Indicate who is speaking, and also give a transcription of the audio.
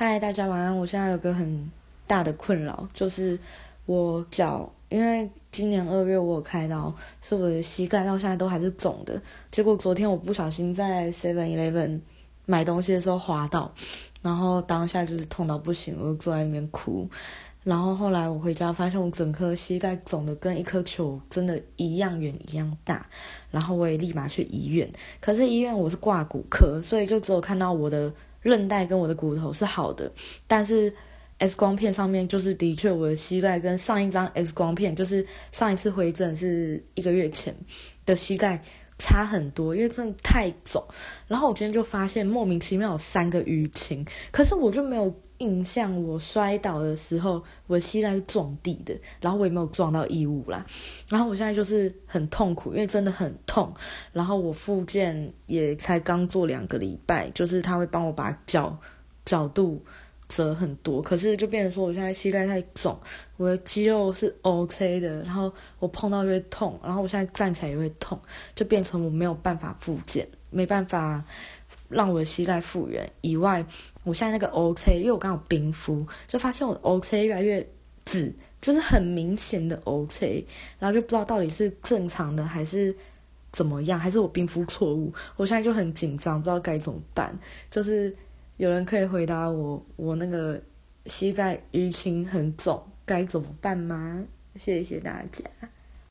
Speaker 1: 嗨，大家晚安。我现在有个很大的困扰，就是我脚，因为今年二月我有开刀，是我的膝盖到现在都还是肿的。结果昨天我不小心在 Seven Eleven 买东西的时候滑倒，然后当下就是痛到不行，我就坐在那边哭。然后后来我回家发现我整颗膝盖肿的跟一颗球真的一样圆一样大，然后我也立马去医院。可是医院我是挂骨科，所以就只有看到我的韧带跟我的骨头是好的，但是 X 光片上面就是的确我的膝盖跟上一张 X 光片，就是上一次回诊是一个月前的膝盖差很多，因为真的太肿。然后我今天就发现莫名其妙有三个淤青，可是我就没有。印象我摔倒的时候，我膝盖是撞地的，然后我也没有撞到异物啦。然后我现在就是很痛苦，因为真的很痛。然后我复健也才刚做两个礼拜，就是他会帮我把脚角度折很多，可是就变成说我现在膝盖太肿，我的肌肉是 OK 的，然后我碰到就会痛，然后我现在站起来也会痛，就变成我没有办法复健，没办法。让我的膝盖复原以外，我现在那个 OK，因为我刚好冰敷，就发现我的 OK 越来越紫，就是很明显的 OK，然后就不知道到底是正常的还是怎么样，还是我冰敷错误。我现在就很紧张，不知道该怎么办。就是有人可以回答我，我那个膝盖淤青很肿，该怎么办吗？谢谢大家。